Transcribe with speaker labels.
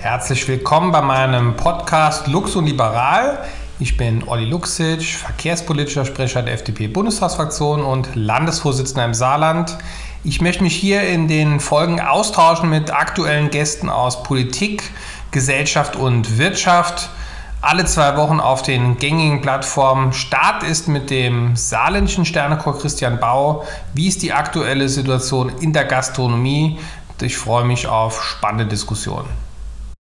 Speaker 1: Herzlich willkommen bei meinem Podcast Lux und Liberal. Ich bin Olli Luxic, verkehrspolitischer Sprecher der FDP-Bundestagsfraktion und Landesvorsitzender im Saarland. Ich möchte mich hier in den Folgen austauschen mit aktuellen Gästen aus Politik, Gesellschaft und Wirtschaft. Alle zwei Wochen auf den gängigen Plattformen. Start ist mit dem saarländischen Sternechor Christian Bau. Wie ist die aktuelle Situation in der Gastronomie? Ich freue mich auf spannende Diskussionen.